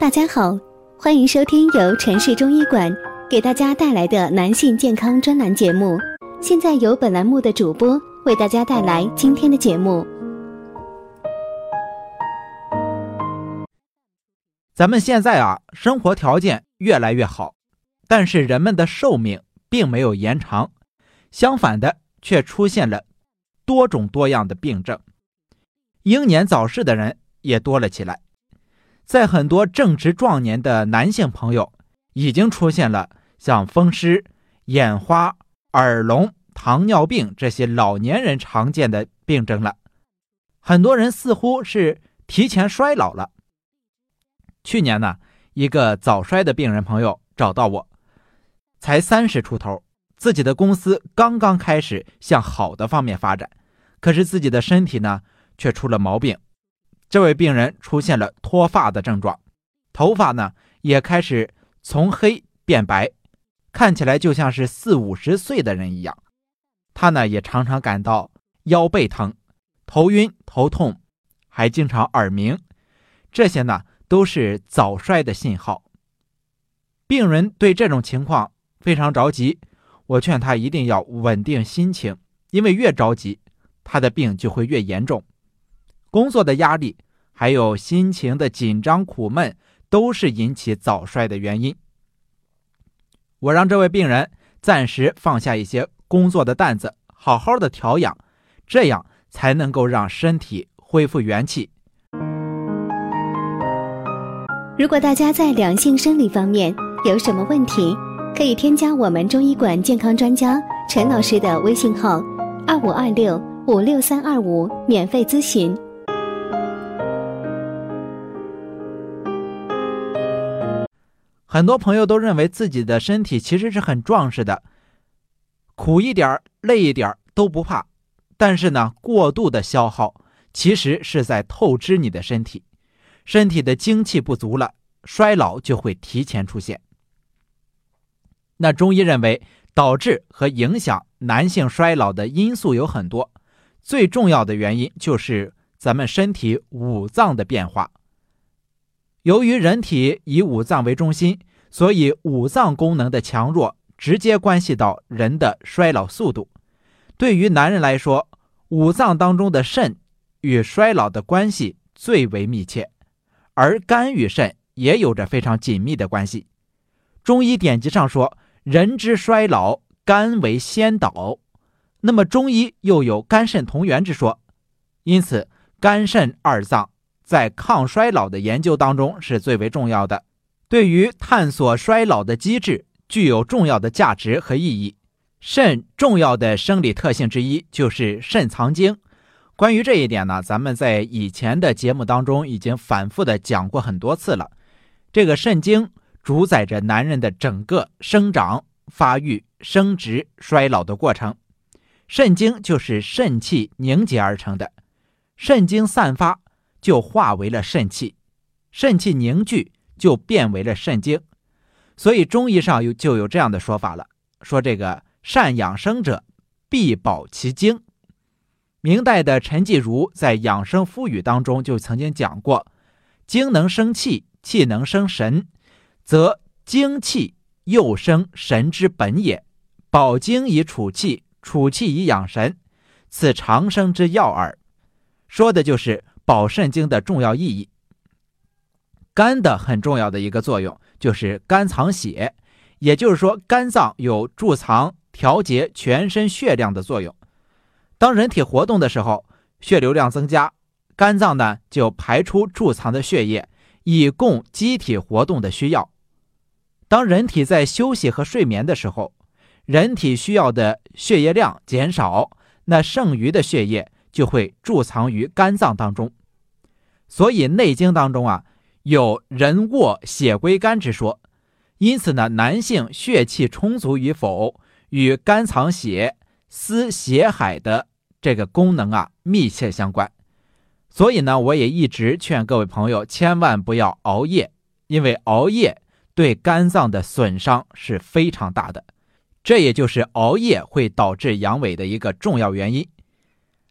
大家好，欢迎收听由城市中医馆给大家带来的男性健康专栏节目。现在由本栏目的主播为大家带来今天的节目。咱们现在啊，生活条件越来越好，但是人们的寿命并没有延长，相反的，却出现了多种多样的病症，英年早逝的人也多了起来。在很多正值壮年的男性朋友，已经出现了像风湿、眼花、耳聋、糖尿病这些老年人常见的病症了。很多人似乎是提前衰老了。去年呢，一个早衰的病人朋友找到我，才三十出头，自己的公司刚刚开始向好的方面发展，可是自己的身体呢，却出了毛病。这位病人出现了脱发的症状，头发呢也开始从黑变白，看起来就像是四五十岁的人一样。他呢也常常感到腰背疼、头晕、头痛，还经常耳鸣。这些呢都是早衰的信号。病人对这种情况非常着急，我劝他一定要稳定心情，因为越着急，他的病就会越严重。工作的压力，还有心情的紧张苦闷，都是引起早衰的原因。我让这位病人暂时放下一些工作的担子，好好的调养，这样才能够让身体恢复元气。如果大家在两性生理方面有什么问题，可以添加我们中医馆健康专家陈老师的微信号：二五二六五六三二五，免费咨询。很多朋友都认为自己的身体其实是很壮实的，苦一点儿累一点儿都不怕。但是呢，过度的消耗其实是在透支你的身体，身体的精气不足了，衰老就会提前出现。那中医认为，导致和影响男性衰老的因素有很多，最重要的原因就是咱们身体五脏的变化。由于人体以五脏为中心，所以五脏功能的强弱直接关系到人的衰老速度。对于男人来说，五脏当中的肾与衰老的关系最为密切，而肝与肾也有着非常紧密的关系。中医典籍上说：“人之衰老，肝为先导。”那么中医又有肝肾同源之说，因此肝肾二脏。在抗衰老的研究当中是最为重要的，对于探索衰老的机制具有重要的价值和意义。肾重要的生理特性之一就是肾藏精，关于这一点呢，咱们在以前的节目当中已经反复的讲过很多次了。这个肾精主宰着男人的整个生长、发育、生殖、衰老的过程，肾精就是肾气凝结而成的，肾精散发。就化为了肾气，肾气凝聚就变为了肾精，所以中医上有就有这样的说法了，说这个善养生者必保其精。明代的陈继儒在《养生夫语》当中就曾经讲过：精能生气，气能生神，则精气又生神之本也。保精以储气，储气以养神，此长生之要耳。说的就是。保肾精的重要意义。肝的很重要的一个作用就是肝藏血，也就是说，肝脏有贮藏、调节全身血量的作用。当人体活动的时候，血流量增加，肝脏呢就排出贮藏的血液，以供机体活动的需要。当人体在休息和睡眠的时候，人体需要的血液量减少，那剩余的血液就会贮藏于肝脏当中。所以《内经》当中啊，有人卧血归肝之说，因此呢，男性血气充足与否，与肝藏血、司血海的这个功能啊密切相关。所以呢，我也一直劝各位朋友千万不要熬夜，因为熬夜对肝脏的损伤是非常大的，这也就是熬夜会导致阳痿的一个重要原因。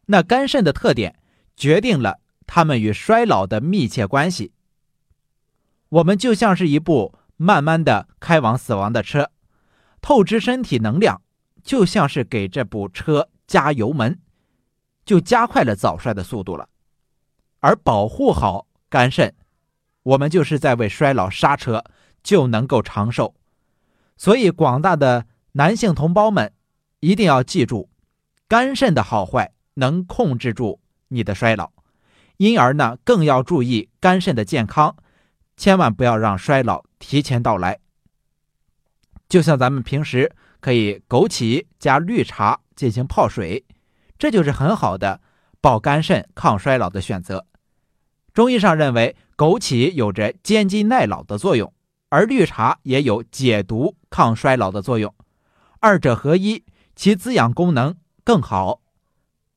那肝肾的特点决定了。它们与衰老的密切关系。我们就像是一部慢慢的开往死亡的车，透支身体能量，就像是给这部车加油门，就加快了早衰的速度了。而保护好肝肾，我们就是在为衰老刹车，就能够长寿。所以，广大的男性同胞们一定要记住，肝肾的好坏能控制住你的衰老，因而呢，更要注意肝肾的健康。千万不要让衰老提前到来。就像咱们平时可以枸杞加绿茶进行泡水，这就是很好的保肝肾、抗衰老的选择。中医上认为，枸杞有着坚筋耐老的作用，而绿茶也有解毒、抗衰老的作用，二者合一，其滋养功能更好。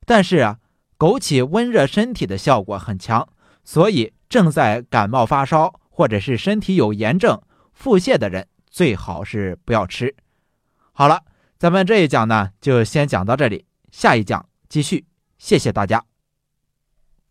但是啊，枸杞温热身体的效果很强，所以正在感冒发烧。或者是身体有炎症、腹泻的人，最好是不要吃。好了，咱们这一讲呢，就先讲到这里，下一讲继续。谢谢大家。